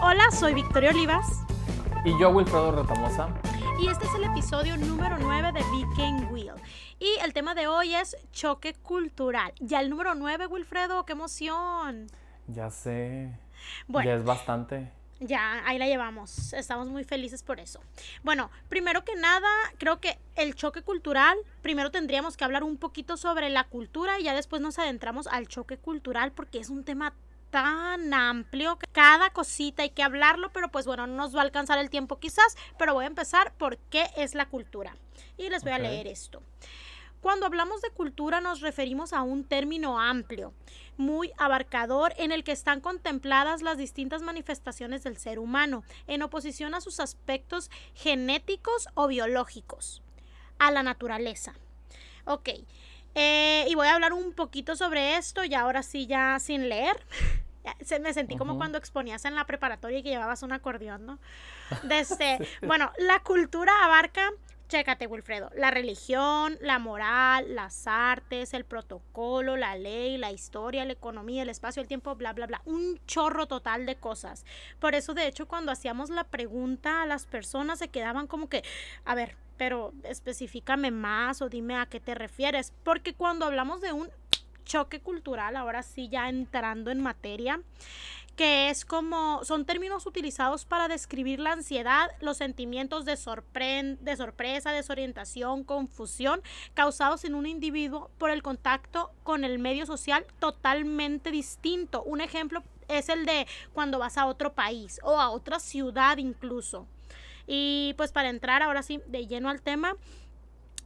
Hola, soy Victoria Olivas. Y yo, Wilfredo Retamosa. Y este es el episodio número 9 de Viking Wheel. Y el tema de hoy es choque cultural. Ya el número 9, Wilfredo, qué emoción. Ya sé. Bueno. Ya es bastante. Ya, ahí la llevamos. Estamos muy felices por eso. Bueno, primero que nada, creo que el choque cultural, primero tendríamos que hablar un poquito sobre la cultura y ya después nos adentramos al choque cultural porque es un tema tan amplio que cada cosita hay que hablarlo, pero pues bueno, no nos va a alcanzar el tiempo quizás, pero voy a empezar por qué es la cultura. Y les voy a leer esto. Cuando hablamos de cultura nos referimos a un término amplio, muy abarcador, en el que están contempladas las distintas manifestaciones del ser humano, en oposición a sus aspectos genéticos o biológicos, a la naturaleza. Ok, eh, y voy a hablar un poquito sobre esto y ahora sí ya sin leer. Se, me sentí como cuando exponías en la preparatoria y que llevabas un acordeón, ¿no? Desde, Bueno, la cultura abarca Chécate, Wilfredo. La religión, la moral, las artes, el protocolo, la ley, la historia, la economía, el espacio, el tiempo, bla, bla, bla. Un chorro total de cosas. Por eso, de hecho, cuando hacíamos la pregunta a las personas se quedaban como que, a ver, pero específicame más o dime a qué te refieres. Porque cuando hablamos de un choque cultural, ahora sí ya entrando en materia, que es como, son términos utilizados para describir la ansiedad, los sentimientos de, de sorpresa, desorientación, confusión causados en un individuo por el contacto con el medio social totalmente distinto. Un ejemplo es el de cuando vas a otro país o a otra ciudad incluso. Y pues para entrar ahora sí de lleno al tema,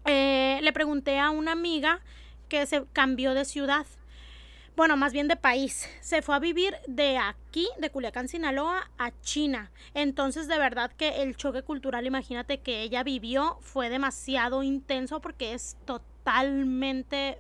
eh, le pregunté a una amiga que se cambió de ciudad bueno, más bien de país. Se fue a vivir de aquí, de Culiacán, Sinaloa, a China. Entonces, de verdad que el choque cultural, imagínate que ella vivió, fue demasiado intenso porque es totalmente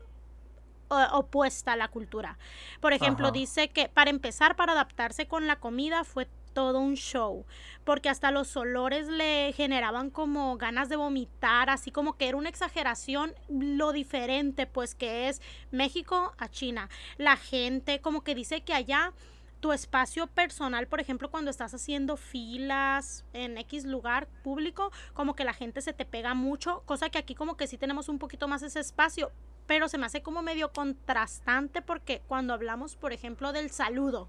opuesta a la cultura. Por ejemplo, dice que para empezar, para adaptarse con la comida fue todo un show, porque hasta los olores le generaban como ganas de vomitar, así como que era una exageración lo diferente pues que es México a China. La gente como que dice que allá tu espacio personal, por ejemplo, cuando estás haciendo filas en X lugar público, como que la gente se te pega mucho, cosa que aquí como que sí tenemos un poquito más ese espacio, pero se me hace como medio contrastante porque cuando hablamos, por ejemplo, del saludo,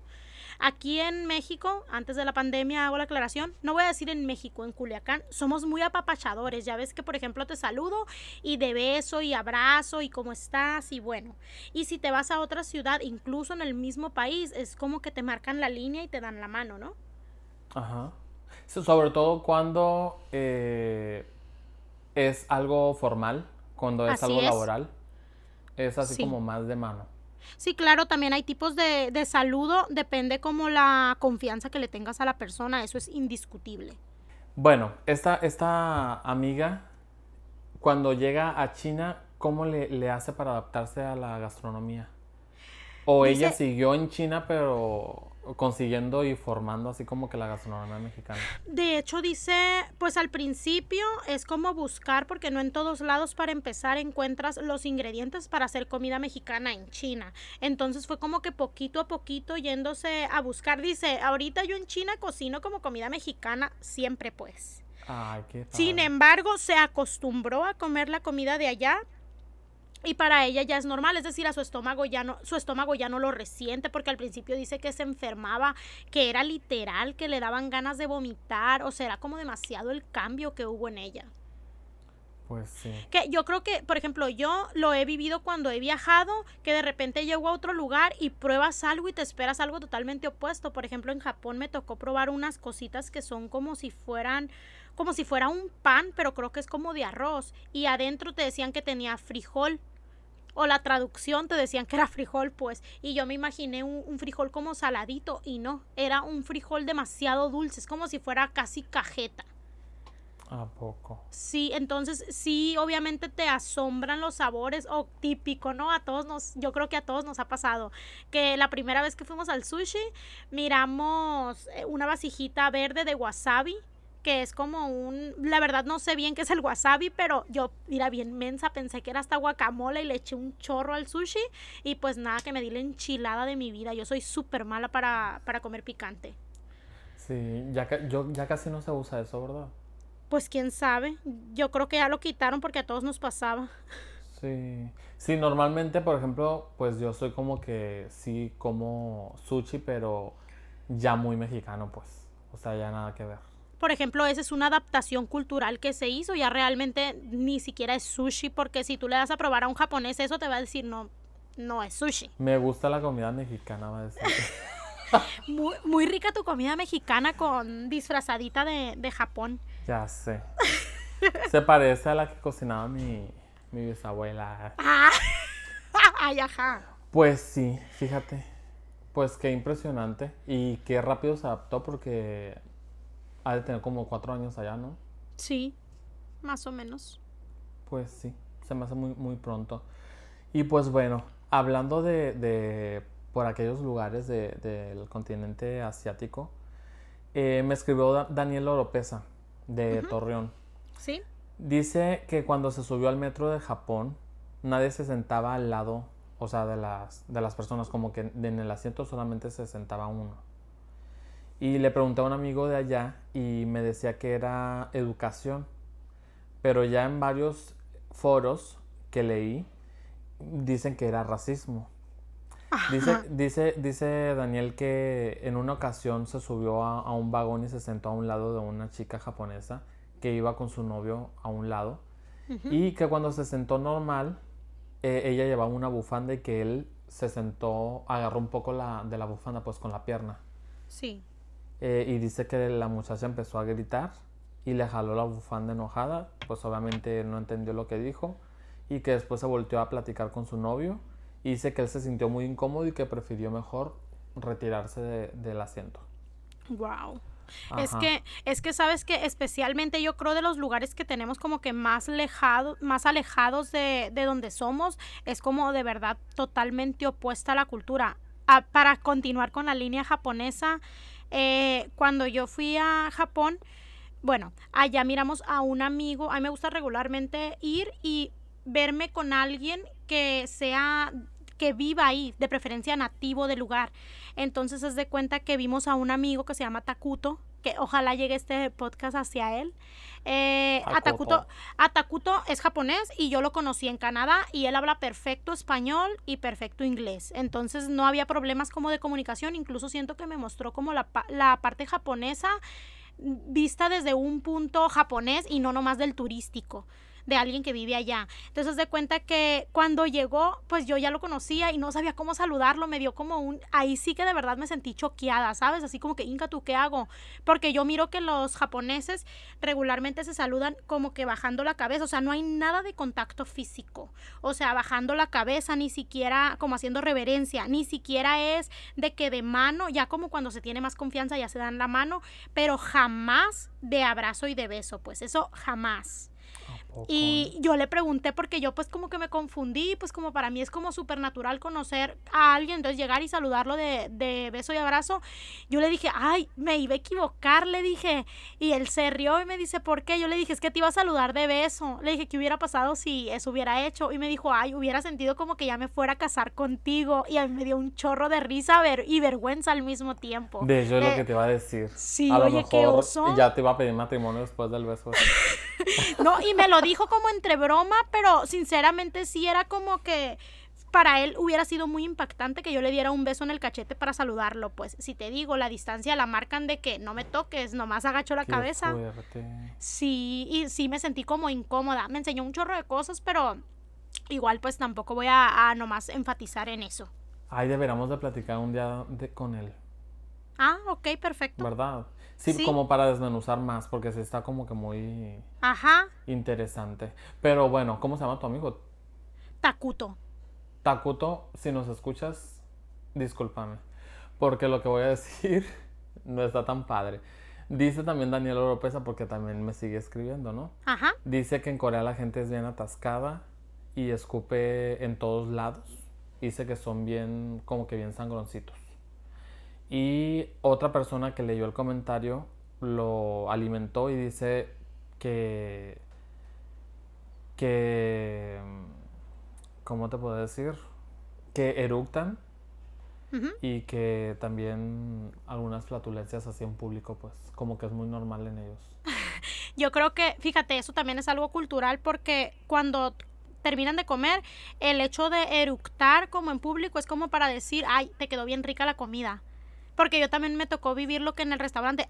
Aquí en México, antes de la pandemia, hago la aclaración, no voy a decir en México, en Culiacán, somos muy apapachadores. Ya ves que, por ejemplo, te saludo y de beso y abrazo y cómo estás y bueno. Y si te vas a otra ciudad, incluso en el mismo país, es como que te marcan la línea y te dan la mano, ¿no? Ajá. sobre todo cuando eh, es algo formal, cuando es algo laboral. Es así como más de mano. Sí, claro, también hay tipos de, de saludo, depende como la confianza que le tengas a la persona, eso es indiscutible. Bueno, esta, esta amiga, cuando llega a China, ¿cómo le, le hace para adaptarse a la gastronomía? ¿O ella siguió en China, pero consiguiendo y formando así como que la gastronomía mexicana. De hecho dice, pues al principio es como buscar porque no en todos lados para empezar encuentras los ingredientes para hacer comida mexicana en China. Entonces fue como que poquito a poquito yéndose a buscar. Dice, ahorita yo en China cocino como comida mexicana siempre pues. Ay, qué Sin embargo, se acostumbró a comer la comida de allá y para ella ya es normal, es decir, a su estómago ya no, su estómago ya no lo resiente porque al principio dice que se enfermaba, que era literal, que le daban ganas de vomitar, o será como demasiado el cambio que hubo en ella. Pues sí. Que yo creo que, por ejemplo, yo lo he vivido cuando he viajado, que de repente llego a otro lugar y pruebas algo y te esperas algo totalmente opuesto. Por ejemplo, en Japón me tocó probar unas cositas que son como si fueran como si fuera un pan, pero creo que es como de arroz y adentro te decían que tenía frijol o la traducción te decían que era frijol, pues, y yo me imaginé un, frijol como saladito y no, era un frijol demasiado dulce, es como si fuera casi cajeta. ¿A poco? Sí, entonces sí, obviamente te asombran los sabores, o típico, ¿no? A todos nos, yo creo que a todos nos ha pasado, que la primera vez que fuimos al sushi, miramos eh, una vasijita verde de wasabi, que es como un, la verdad no sé bien qué es el wasabi, pero yo, mira, bien mensa, pensé que era hasta guacamole y le eché un chorro al sushi y pues nada, que me di la enchilada de mi vida. Yo soy súper mala para, para comer picante. Sí, ya, yo, ya casi no se usa eso, ¿verdad? Pues quién sabe. Yo creo que ya lo quitaron porque a todos nos pasaba. Sí. Sí, normalmente, por ejemplo, pues yo soy como que sí como sushi, pero ya muy mexicano, pues. O sea, ya nada que ver. Por ejemplo, esa es una adaptación cultural que se hizo. Ya realmente ni siquiera es sushi porque si tú le das a probar a un japonés eso te va a decir no, no es sushi. Me gusta la comida mexicana, va a decir. Muy, muy rica tu comida mexicana con disfrazadita de, de Japón. Ya sé. Se parece a la que cocinaba mi, mi bisabuela. Ah, ay, ajá. Pues sí, fíjate. Pues qué impresionante. Y qué rápido se adaptó porque ha de tener como cuatro años allá, ¿no? Sí, más o menos. Pues sí, se me hace muy, muy pronto. Y pues bueno, hablando de, de por aquellos lugares de- del continente asiático, eh, me escribió Da- Daniel Oropesa de Torreón. ¿Sí? Dice que cuando se subió al metro de Japón, nadie se sentaba al lado, o sea, de las, de las personas, como que en el asiento solamente se sentaba uno. Y le pregunté a un amigo de allá y me decía que era educación, pero ya en varios foros que leí dicen que era racismo. Dice, dice, dice Daniel que en una ocasión se subió a, a un vagón y se sentó a un lado de una chica japonesa que iba con su novio a un lado y que cuando se sentó normal, eh, ella llevaba una bufanda y que él se sentó, agarró un poco la, de la bufanda pues con la pierna. Sí. Eh, y dice que la muchacha empezó a gritar y le jaló la bufanda enojada, pues obviamente no entendió lo que dijo y que después se volteó a platicar con su novio y dice que él se sintió muy incómodo y que prefirió mejor retirarse de- del asiento. Wow. Es que, es que sabes que especialmente yo creo de los lugares que tenemos como que más lejado, más alejados de, de donde somos, es como de verdad totalmente opuesta a la cultura. Ah, para continuar con la línea japonesa, eh, cuando yo fui a Japón, bueno, allá miramos a un amigo, a mí me gusta regularmente ir y verme con alguien que sea que viva ahí, de preferencia nativo del lugar. Entonces es de cuenta que vimos a un amigo que se llama Takuto, que ojalá llegue este podcast hacia él. Eh, a Takuto. Takuto, a Takuto es japonés y yo lo conocí en Canadá y él habla perfecto español y perfecto inglés. Entonces no había problemas como de comunicación, incluso siento que me mostró como la, la parte japonesa vista desde un punto japonés y no nomás del turístico de alguien que vive allá. Entonces de cuenta que cuando llegó, pues yo ya lo conocía y no sabía cómo saludarlo, me dio como un ahí sí que de verdad me sentí choqueada, ¿sabes? Así como que, "Inca, ¿tú qué hago?" Porque yo miro que los japoneses regularmente se saludan como que bajando la cabeza, o sea, no hay nada de contacto físico. O sea, bajando la cabeza, ni siquiera como haciendo reverencia, ni siquiera es de que de mano, ya como cuando se tiene más confianza ya se dan la mano, pero jamás de abrazo y de beso, pues eso jamás. Y yo le pregunté porque yo pues como que me confundí, pues como para mí es como súper natural conocer a alguien, entonces llegar y saludarlo de, de beso y abrazo. Yo le dije, ay, me iba a equivocar, le dije. Y él se rió y me dice, ¿por qué? Yo le dije, es que te iba a saludar de beso. Le dije, ¿qué hubiera pasado si eso hubiera hecho? Y me dijo, ay, hubiera sentido como que ya me fuera a casar contigo. Y a mí me dio un chorro de risa ver y vergüenza al mismo tiempo. De hecho es Eh, lo que te iba a decir. sí, a lo qué mejor oso. ya te iba a pedir matrimonio después del beso. No, y me lo dijo como entre broma, pero sinceramente sí era como que para él hubiera sido muy impactante que yo le diera un beso en el cachete para saludarlo. Pues si te digo, la distancia la marcan de que no me toques, nomás agacho la Qué cabeza. fuerte. Sí, y sí me sentí como incómoda. Me enseñó un chorro de cosas, pero igual pues tampoco voy a, a nomás enfatizar en eso. Ay, deberíamos de platicar un día de- con él, Ah, ok, perfecto. ¿verdad? Sí, Sí. como para desmenuzar más, porque sí está como que muy Ajá, interesante. Pero bueno, ¿cómo se llama tu amigo? Takuto. Takuto, si nos escuchas, discúlpame, porque lo que voy a decir no está tan padre. Dice también Daniel Oropesa, porque también me sigue escribiendo, ¿no? Ajá, Dice que en Corea la gente es bien atascada y escupe en todos lados. Dice que son bien, como que bien sangroncitos. Y otra persona que leyó el comentario lo alimentó y dice que, que, ¿cómo te puedo decir? Que eructan y que también algunas flatulencias así en público, pues como que es muy normal en ellos. Yo creo que, fíjate, eso también es algo cultural porque cuando terminan de comer, el hecho de eructar como en público es como para decir, ay, te quedó bien rica la comida. Porque yo también me tocó vivir lo que en el restaurante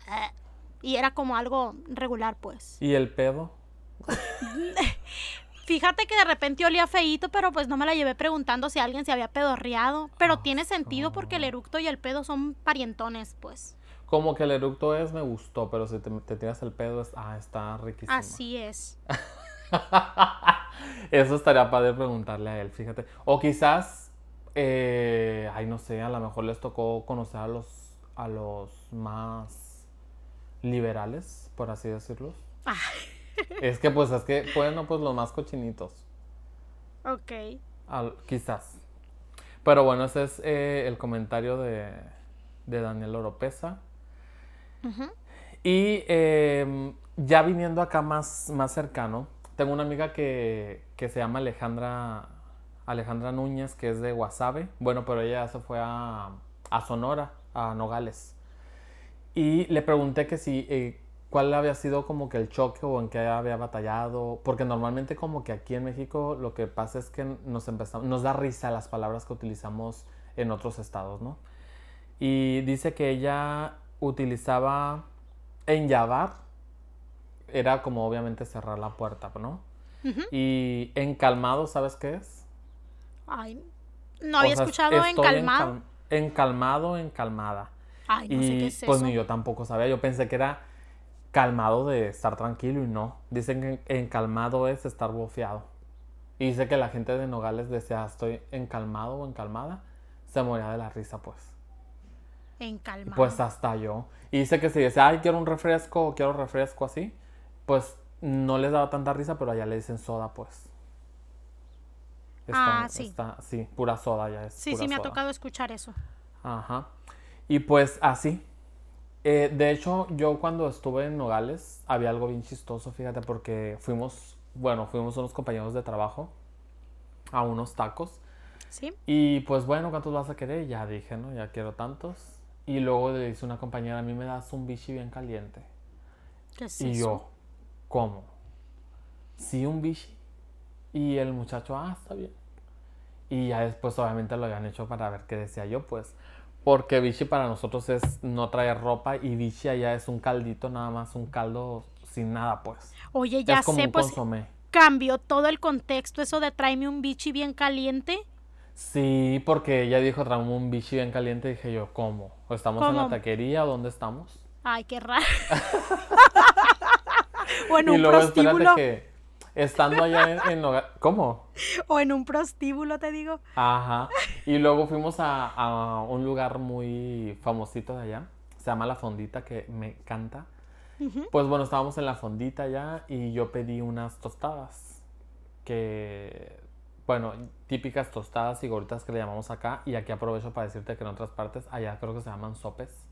y era como algo regular, pues. ¿Y el pedo? Fíjate que de repente olía feíto, pero pues no me la llevé preguntando si alguien se había pedorreado. Pero tiene sentido porque el eructo y el pedo son parientones, pues. Como que el eructo es me gustó, pero si te, te tiras el pedo es, ah, está riquísimo. Así es. Eso estaría padre preguntarle a él, fíjate. O quizás, eh, ay, no sé, a lo mejor les tocó conocer a los, a los más liberales, por así decirlo. Es que, pues, es que, bueno, pues los más cochinitos. Ok. quizás. Pero bueno, ese es eh, el comentario de, de Daniel Oropesa. Y em, ya viniendo acá más, más cercano, tengo una amiga que, que, se llama Alejandra, Alejandra Núñez, que es de Guasave. Bueno, pero ella se fue a, a Sonora, a Nogales. Y le pregunté que si, eh, cuál había sido como que el choque o en qué había batallado. Porque normalmente como que aquí en México lo que pasa es que nos, empezamos, nos da risa las palabras que utilizamos en otros estados, ¿no? Y dice que ella utilizaba en Yavar, era como obviamente cerrar la puerta, ¿no? Y encalmado, ¿sabes qué es? Ay, no había escuchado encalmado. encalmado, encalmada. Ay, no sé qué es pues ni yo tampoco sabía. Yo pensé que era calmado de estar tranquilo y no. Dicen que encalmado es estar bofeado. Y dice que la gente de Nogales decía, estoy encalmado o encalmada. Se moría de la risa, pues. Encalmado. Pues hasta yo. Y dice que si dice, ay, quiero un refresco, quiero refresco así, pues no les daba tanta risa, pero allá le dicen soda, pues. Ah, sí. sí, pura soda ya es. Sí, sí, me ha tocado escuchar eso. Ajá. Y pues así. Eh, de hecho, yo cuando estuve en Nogales había algo bien chistoso, fíjate, porque fuimos, bueno, fuimos unos compañeros de trabajo a unos tacos. Sí. Y pues bueno, ¿cuántos vas a querer? Ya dije, ¿no? Ya quiero tantos. Y luego le dice una compañera, a mí me das un bichi bien caliente. ¿Qué es y yo, ¿cómo? Sí, un bichi. Y el muchacho, ah, está bien. Y ya después obviamente lo habían hecho para ver qué decía yo, pues. Porque bichi para nosotros es no traer ropa y bichi allá es un caldito, nada más un caldo sin nada, pues. Oye, ya sé, pues cambió todo el contexto eso de tráeme un bichi bien caliente. Sí, porque ella dijo, traemos un bichi bien caliente. Dije yo, ¿cómo? ¿O estamos en la taquería o dónde estamos? Ay, qué raro. o en y un luego, prostíbulo. que estando allá en, en, ¿Cómo? O en un prostíbulo, te digo. Ajá. Y luego fuimos a, a, un lugar muy famosito de allá. Se llama La Fondita, que me encanta. Pues bueno, estábamos en La Fondita allá y yo pedí unas tostadas. Que bueno, típicas tostadas y gorditas que le llamamos acá. Y aquí aprovecho para decirte que en otras partes, allá creo que se llaman sopes.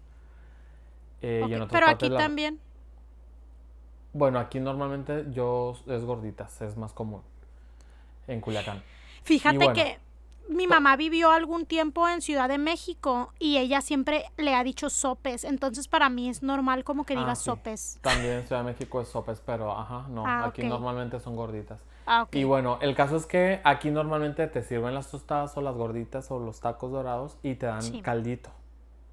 Eh, pero aquí también. Bueno, aquí normalmente yo es gorditas, es más común. En Culiacán. Fíjate que mi mamá vivió algún tiempo en Ciudad de México y ella siempre le ha dicho sopes, entonces para mí es normal como que diga ah, sopes. También en Ciudad de México es sopes, pero ajá, no, ah, aquí normalmente son gorditas. Ah, y bueno, el caso es que aquí normalmente te sirven las tostadas o las gorditas o los tacos dorados y te dan caldito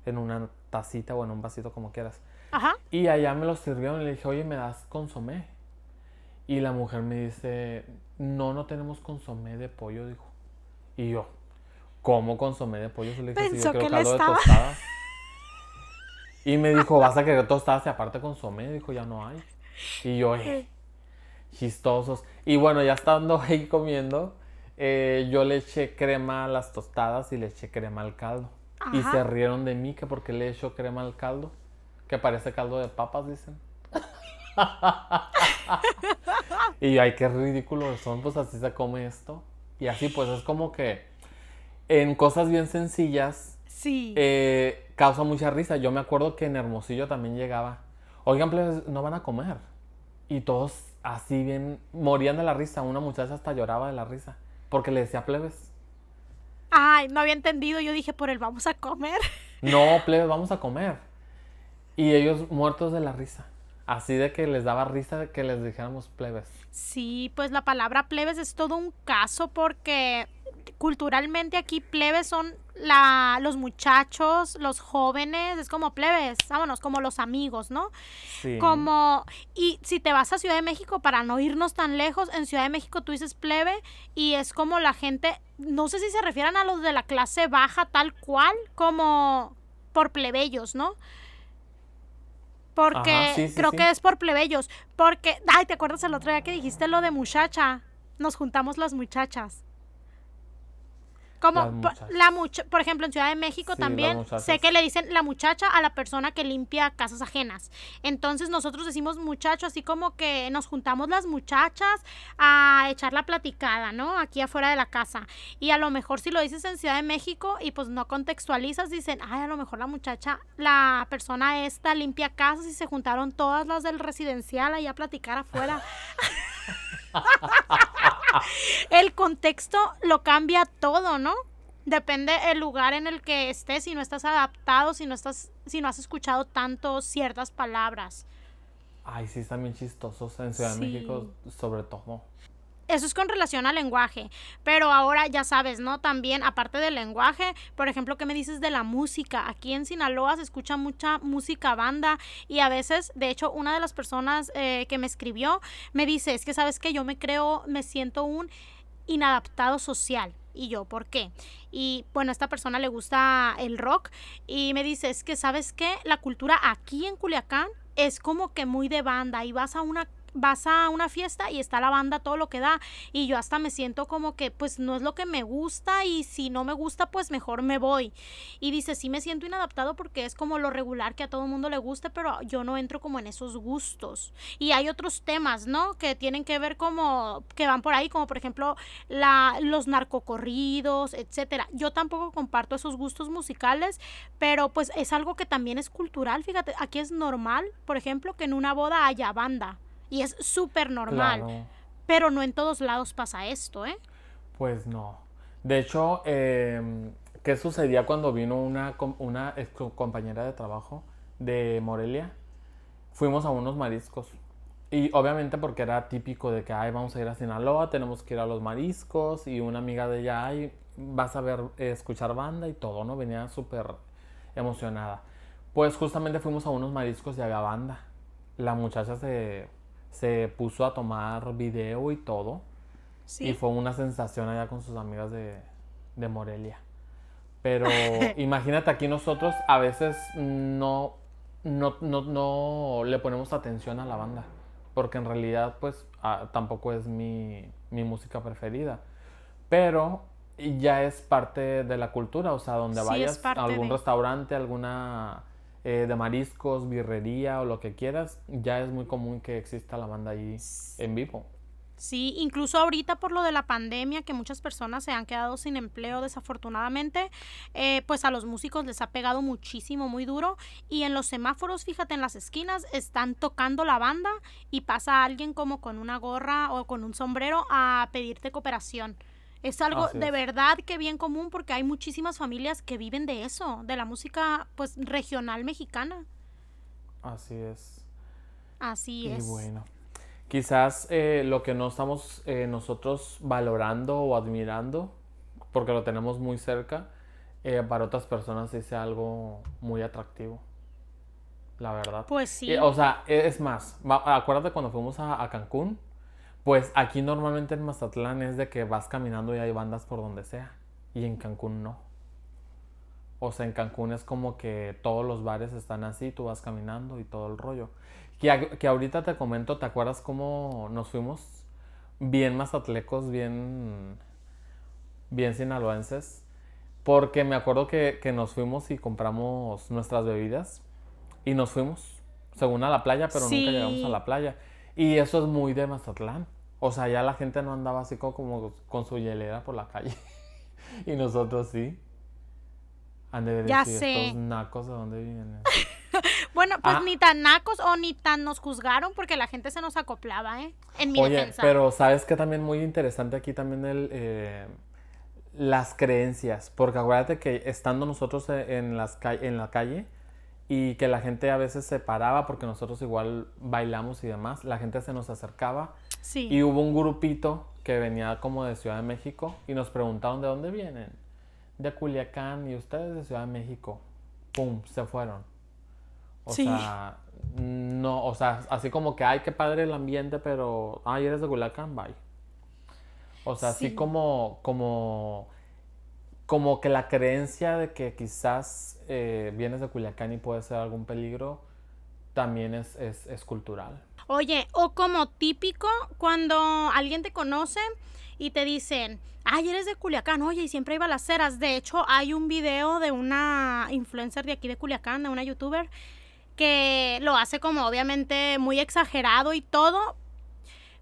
en una tacita o en un vasito como quieras. Ajá. Y allá me lo sirvieron y le dije, oye, ¿me das consomé? Y la mujer me dice, no, no tenemos consomé de pollo, dijo. Y yo, ¿cómo consomé de pollo? le dije, yo quiero caldo de tostadas. Y me dijo, ¿vas a querer tostadas y aparte consomé? Dijo, ya no hay. Y yo, eh, chistosos. Y bueno, ya estando ahí comiendo, eh, yo le eché crema a las tostadas y le eché crema al caldo. Y se rieron de mí que porque le echo crema al caldo. Que parece caldo de papas, dicen. y ay, qué ridículos son, pues así se come esto. Y así pues es como que en cosas bien sencillas sí. Eh, causa mucha risa. Yo me acuerdo que en Hermosillo también llegaba, oigan, pues no van a comer. Y todos así bien morían de la risa. Una muchacha hasta lloraba de la risa porque le decía plebes. Ay, no había entendido. Yo dije, por el vamos a comer. No, plebes, vamos a comer. Y ellos muertos de la risa. Así de que les daba risa de que les dijéramos plebes. Sí, pues la palabra plebes es todo un caso porque culturalmente aquí plebes son la, los muchachos, los jóvenes, es como plebes, vámonos, como los amigos, ¿no? Sí. Como, y si te vas a Ciudad de México, para no irnos tan lejos, en Ciudad de México tú dices plebe y es como la gente, no sé si se refieren a los de la clase baja tal cual, como por plebeyos, ¿no? Porque Ajá, sí, sí, creo sí. que es por plebeyos. Porque, ay, ¿te acuerdas el otro día que dijiste lo de muchacha? Nos juntamos las muchachas. Como por, la mucha- por ejemplo, en Ciudad de México Sí, también sé que le dicen la muchacha a la persona que limpia casas ajenas. Entonces nosotros decimos muchacho, así como que nos juntamos las muchachas a echar la platicada, ¿no? Aquí afuera de la casa. Y a lo mejor si lo dices en Ciudad de México y pues no contextualizas, dicen, ay, a lo mejor la muchacha, la persona esta limpia casas y se juntaron todas las del residencial ahí a platicar afuera. el contexto lo cambia todo, ¿no? Depende el lugar en el que estés, si no estás adaptado, si no estás, si no has escuchado tanto ciertas palabras. Ay, sí, están bien chistosos en Ciudad Sí. de México, sobre todo. Eso es con relación al lenguaje, pero ahora ya sabes, ¿no? También, aparte del lenguaje, por ejemplo, ¿qué me dices de la música? Aquí en Sinaloa se escucha mucha música banda y a veces, de hecho, una de las personas eh, que me escribió me dice, es que sabes que yo me creo, me siento un inadaptado social. Y yo, ¿por qué? Y bueno, a esta persona le gusta el rock y me dice, es que sabes que la cultura aquí en Culiacán es como que muy de banda y vas a una vas a una fiesta y está la banda todo lo que da y yo hasta me siento como que pues no es lo que me gusta y si no me gusta pues mejor me voy. Y dice sí me siento inadaptado porque es como lo regular que a todo el mundo le guste pero yo no entro como en esos gustos. Y hay otros temas no que tienen que ver como que van por ahí como por ejemplo la, los narcocorridos etcétera. Yo tampoco comparto esos gustos musicales pero pues es algo que también es cultural fíjate aquí es normal por ejemplo que en una boda haya banda y es súper normal. Claro. Pero no en todos lados pasa esto, ¿eh? Pues no. De hecho, eh, ¿qué sucedía cuando vino una, una ex co- compañera de trabajo de Morelia? Fuimos a unos mariscos. Y obviamente porque era típico de que, ay, vamos a ir a Sinaloa, tenemos que ir a los mariscos. Y una amiga de ella, ay, vas a ver, eh, escuchar banda y todo, ¿no? Venía súper emocionada. Pues justamente fuimos a unos mariscos y había banda. La muchacha se, se puso a tomar video y todo. Y fue una sensación allá con sus amigas de, de Morelia. Pero imagínate aquí nosotros a veces no, no, no, no le ponemos atención a la banda. Porque en realidad pues ah, tampoco es mi, mi música preferida. Pero ya es parte de la cultura. O sea, donde Sí, vayas a algún de. restaurante, alguna eh, de mariscos, birrería o lo que quieras, ya es muy común que exista la banda ahí en vivo. Sí, incluso ahorita por lo de la pandemia, que muchas personas se han quedado sin empleo desafortunadamente, eh, pues a los músicos les ha pegado muchísimo, muy duro. Y en los semáforos, fíjate, en las esquinas están tocando la banda y pasa alguien como con una gorra o con un sombrero a pedirte cooperación. Es algo Así de es. verdad que bien común porque hay muchísimas familias que viven de eso, de la música pues regional mexicana. Así es. Así Y es. bueno, quizás eh, lo que no estamos eh, nosotros valorando o admirando, porque lo tenemos muy cerca, eh, para otras personas sí sea algo muy atractivo. La verdad. Pues sí. Y, o sea, es más, acuérdate cuando fuimos a, a Cancún, pues aquí normalmente en Mazatlán es de que vas caminando y hay bandas por donde sea, y en Cancún no. O sea, en Cancún es como que todos los bares están así, tú vas caminando y todo el rollo. Que, que ahorita te comento, ¿te acuerdas cómo nos fuimos? Bien mazatlecos, bien, bien sinaloenses. Porque me acuerdo que, que nos fuimos y compramos nuestras bebidas y nos fuimos, según a la playa, pero nunca llegamos a Sí. la playa. Y eso es muy de Mazatlán. O sea, ya la gente no andaba así como, como con su hielera por la calle. y nosotros sí. Han de Ya decir sé. estos nacos de dónde vienen. Bueno, pues Ah. ni tan nacos o ni tan nos juzgaron porque la gente se nos acoplaba, ¿eh? En mi Oye, defensa. pero ¿sabes qué también muy interesante aquí también el, eh, las creencias, porque acuérdate que estando nosotros e, en, las en la calle y que la gente a veces se paraba porque nosotros igual bailamos y demás, la gente se nos acercaba Sí. y hubo un grupito que venía como de Ciudad de México y nos preguntaron de dónde vienen, de Culiacán y ustedes de Ciudad de México, pum, se fueron. O Sí. sea, no, o sea, así como que, ay, qué padre el ambiente, pero, ay, eres de Culiacán, bye. O sea, así Sí. como, como, como que la creencia de que quizás eh, vienes de Culiacán y puede ser algún peligro, también es, es, es cultural. Oye, o como típico cuando alguien te conoce y te dicen, ay, eres de Culiacán, oye, y siempre hay balaceras. De hecho, hay un video de una influencer de aquí de Culiacán, de una youtuber, que lo hace como obviamente muy exagerado y todo.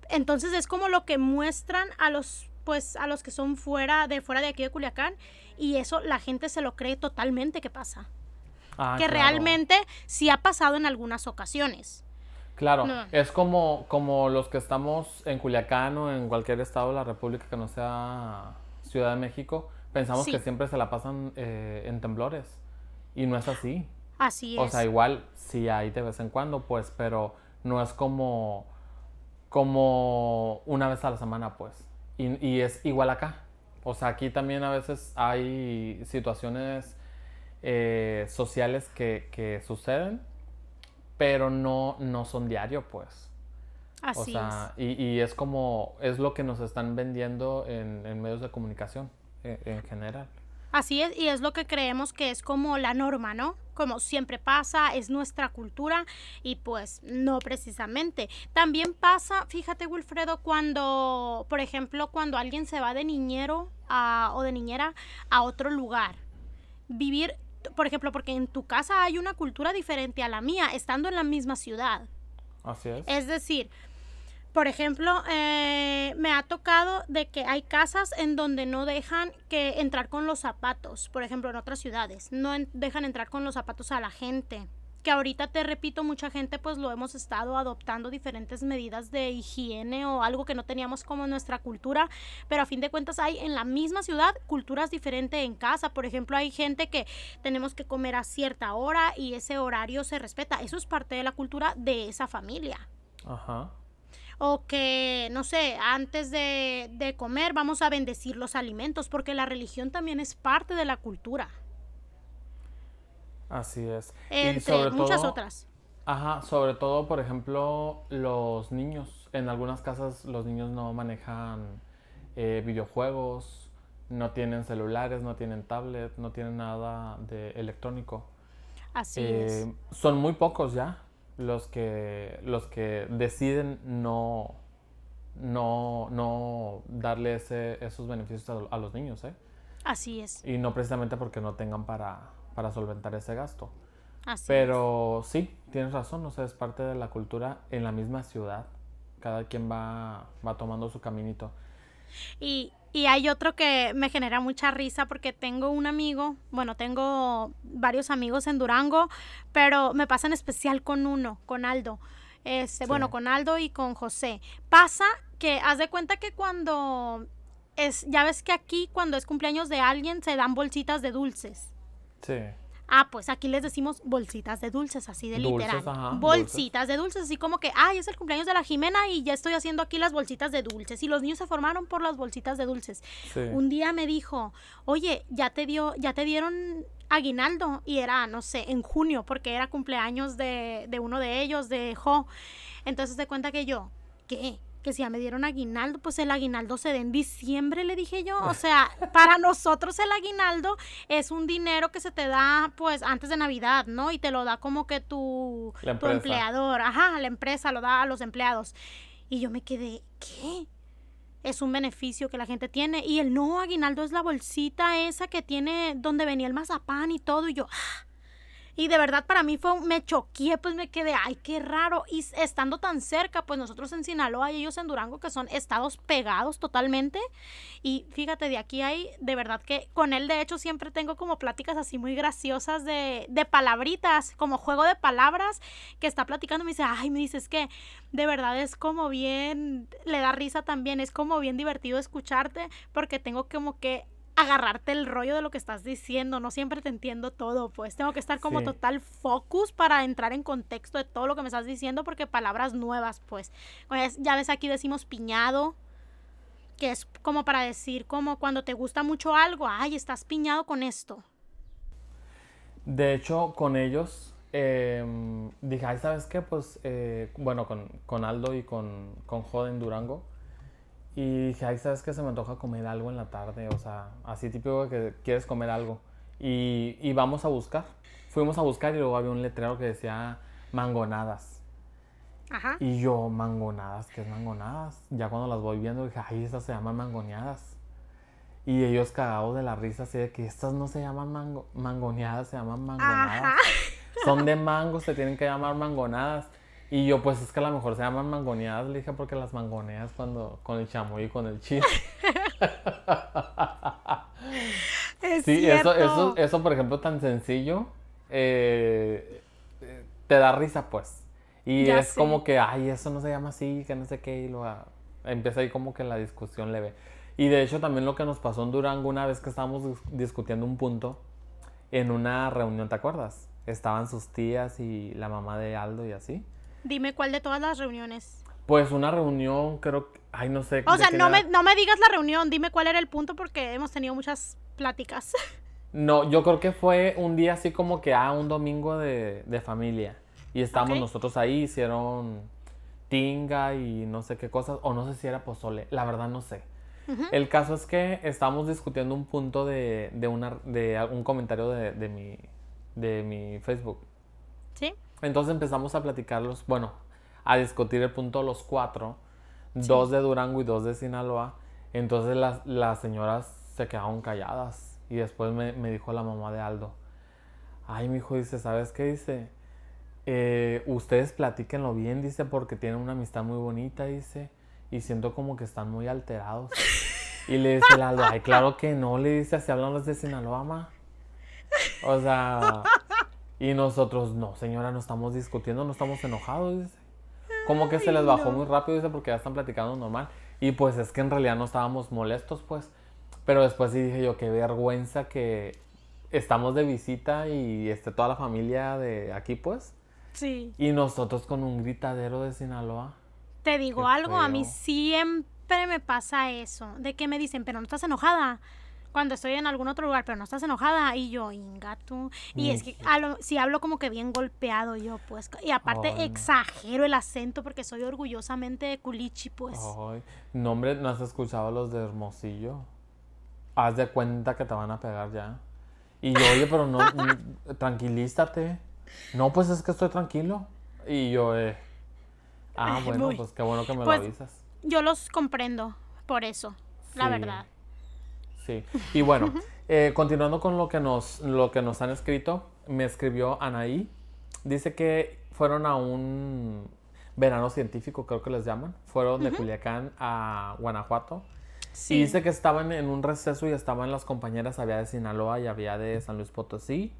Entonces es como lo que muestran a los pues a los que son fuera de fuera de aquí de Culiacán y eso la gente se lo cree totalmente que pasa. Ah, que claro. realmente sí ha pasado en algunas ocasiones. Claro, No. es como, como los que estamos en Culiacán o en cualquier estado de la República que no sea Ciudad de México, pensamos Sí. que siempre se la pasan eh, en temblores. Y no es así. Así O es. sea, igual sí hay de vez en cuando, pues, pero no es como, como una vez a la semana, pues. Y, y es igual acá. O sea, aquí también a veces hay situaciones eh, sociales que, que suceden, pero no, no son diario, pues. Así o sea, y, y es como, es lo que nos están vendiendo en, en medios de comunicación eh, en general. Así es, y es lo que creemos que es como la norma, ¿no? Como siempre pasa, es nuestra cultura y pues no precisamente. También pasa, fíjate Wilfredo, cuando, por ejemplo, cuando alguien se va de niñero a- o de niñera a otro lugar. Vivir, por ejemplo, porque en tu casa hay una cultura diferente a la mía, estando en la misma ciudad. Así es. Es decir, por ejemplo, eh, me ha tocado de que hay casas en donde no dejan que entrar con los zapatos, por ejemplo, en otras ciudades, no en- dejan entrar con los zapatos a la gente. Que ahorita te repito, mucha gente pues lo hemos estado adoptando diferentes medidas de higiene o algo que no teníamos como en nuestra cultura, pero a fin de cuentas hay en la misma ciudad culturas diferentes en casa. Por ejemplo, hay gente que tenemos que comer a cierta hora y ese horario se respeta. Eso es parte de la cultura de esa familia Ajá. o que, no sé, antes de, de comer vamos a bendecir los alimentos, porque la religión también es parte de la cultura, Así es. Y sobre muchas todo- otras. Ajá, sobre todo, por ejemplo, los niños. En algunas casas los niños no manejan eh, videojuegos, no tienen celulares, no tienen tablet, no tienen nada de electrónico. Así Eh, es. son muy pocos ya los que, los que deciden no, no, no darle ese- esos beneficios a, a los niños, ¿eh? Así es. Y no precisamente porque no tengan para, para solventar ese gasto. Así es. Pero sí, tienes razón, o sea, es parte de la cultura en la misma ciudad. Cada quien va, va tomando su caminito. Y, y hay otro que me genera mucha risa porque tengo un amigo, bueno, tengo varios amigos en Durango, pero me pasa en especial con uno, con Aldo. Este, Sí. Bueno, con Aldo y con José. Pasa que haz de cuenta que cuando es, ya ves que aquí cuando es cumpleaños de alguien se dan bolsitas de dulces. Sí. Ah, pues aquí les decimos bolsitas de dulces, así de Dulces, literal. ajá, bolsitas de dulces, así como que, ay, es el cumpleaños de la Jimena y ya estoy haciendo aquí las bolsitas de dulces. Y los niños se formaron por las bolsitas de dulces. Sí. Un día me dijo, oye, ya te dio, ya te dieron aguinaldo. Y era, no sé, en junio, porque era cumpleaños de, de uno de ellos, de Jo. Entonces te cuenta que yo, ¿qué? Que si ya me dieron aguinaldo, pues el aguinaldo se da en diciembre, le dije yo. O sea, para nosotros el aguinaldo es un dinero que se te da, pues, antes de Navidad, ¿no? Y te lo da como que tu, tu empleador. Ajá, la empresa lo da a los empleados. Y yo me quedé, ¿qué? Es un beneficio que la gente tiene. Y el no aguinaldo es la bolsita esa que tiene donde venía el mazapán y todo. Y yo, ¡ah! Y de verdad para mí fue, un- me choqué, pues me quedé, ay, qué raro. Y estando tan cerca, pues nosotros en Sinaloa y ellos en Durango, que son estados pegados totalmente. Y fíjate, de aquí hay, de verdad que con él, de hecho, siempre tengo como pláticas así muy graciosas de, de palabritas, como juego de palabras, que está platicando. Me dice, ay, me dice, es que de verdad es como bien, le da risa también, es como bien divertido escucharte, porque tengo como que agarrarte el rollo de lo que estás diciendo, no siempre te entiendo todo, pues tengo que estar como Sí. total focus para entrar en contexto de todo lo que me estás diciendo porque palabras nuevas, pues. Pues, ya ves aquí decimos piñado, que es como para decir como cuando te gusta mucho algo, ay, estás piñado con esto. De hecho, con ellos em, dije, ay, ¿sabes qué? Pues, eh, bueno, con, con Aldo y con, con Joden Durango. Y dije, ay, ¿sabes qué? Se me antoja comer algo en la tarde. O sea, así típico que quieres comer algo. Y, y vamos a buscar. Fuimos a buscar y luego había un letrero que decía mangonadas. Ajá. Y yo, mangonadas, ¿qué es mangonadas? Ya cuando las voy viendo dije, ay, estas se llaman mangoneadas. Y ellos cagados de la risa, así de que estas no se llaman mango- mangoneadas, se llaman mangonadas. Ajá. Son de mango, se tienen que llamar mangonadas. Y yo, pues es que a lo mejor se llaman mangoneadas, le dije, porque las mangoneas cuando con el chamoy y con el chile. Es Sí, eso, cierto. eso, eso, por ejemplo, tan sencillo, eh, eh, te da risa, pues. Y Ya es como que, ay, eso no se llama así, que no sé qué, y ah, empieza ahí como que la discusión leve. Y de hecho también lo que nos pasó en Durango una vez que estábamos dis- discutiendo un punto en una reunión, ¿te acuerdas? Estaban sus tías y la mamá de Aldo y así. Dime cuál de todas las reuniones. Pues una reunión, creo que, ay, no sé. O sea, no me, no me digas la reunión, dime cuál era el punto porque hemos tenido muchas pláticas. No, yo creo que fue un día así como que, ah, un domingo de, de familia. Y estábamos nosotros ahí, hicieron tinga y no sé qué cosas, o no sé si era pozole, la verdad no sé. El caso es que estábamos discutiendo un punto de, de, una, de un comentario de, de mi, de mi Facebook. ¿Sí? Entonces empezamos a platicarlos, bueno, a discutir el punto los cuatro, dos de Durango y dos de Sinaloa. Entonces las, las señoras se quedaron calladas y después me, me dijo la mamá de Aldo, ay, mi hijo dice, ¿sabes qué dice? Eh, ustedes platíquenlo bien, dice, porque tienen una amistad muy bonita, dice, y siento como que están muy alterados. Y le dice el Aldo, ay, claro que no, le dice, así hablan los de Sinaloa, ma. O sea, y nosotros, no, señora, no estamos discutiendo, no estamos enojados, dice. Como que se les bajó muy rápido, dice, porque ya están platicando normal. Y pues es que en realidad no estábamos molestos, pues. Pero después sí dije yo, qué vergüenza que estamos de visita y esté toda la familia de aquí, pues. Sí. Y nosotros con un gritadero de Sinaloa. Te digo Qué algo, a mí siempre me pasa eso, de que me dicen, pero no estás enojada. Cuando estoy en algún otro lugar, pero no estás enojada. Y yo, ingato. Y es que a lo- si hablo como que bien golpeado yo, pues. Y aparte Ay, exagero el acento porque soy orgullosamente de culichi, pues. Ay, no, hombre, ¿no has escuchado los de Hermosillo? Haz de cuenta que te van a pegar ya. Y yo, oye, pero no, mm, tranquilízate. No, pues es que estoy tranquilo. Y yo, eh. Ah, bueno, Muy- pues qué bueno que me pues, lo avisas. Yo los comprendo por eso, la verdad. Sí. Y bueno, eh, continuando con lo que nos, lo que nos han escrito, me escribió Anaí. Dice que fueron a un verano científico, creo que les llaman. Fueron de Culiacán a Guanajuato. Sí. Y dice que estaban en un receso y estaban las compañeras, había de Sinaloa y había de San Luis Potosí.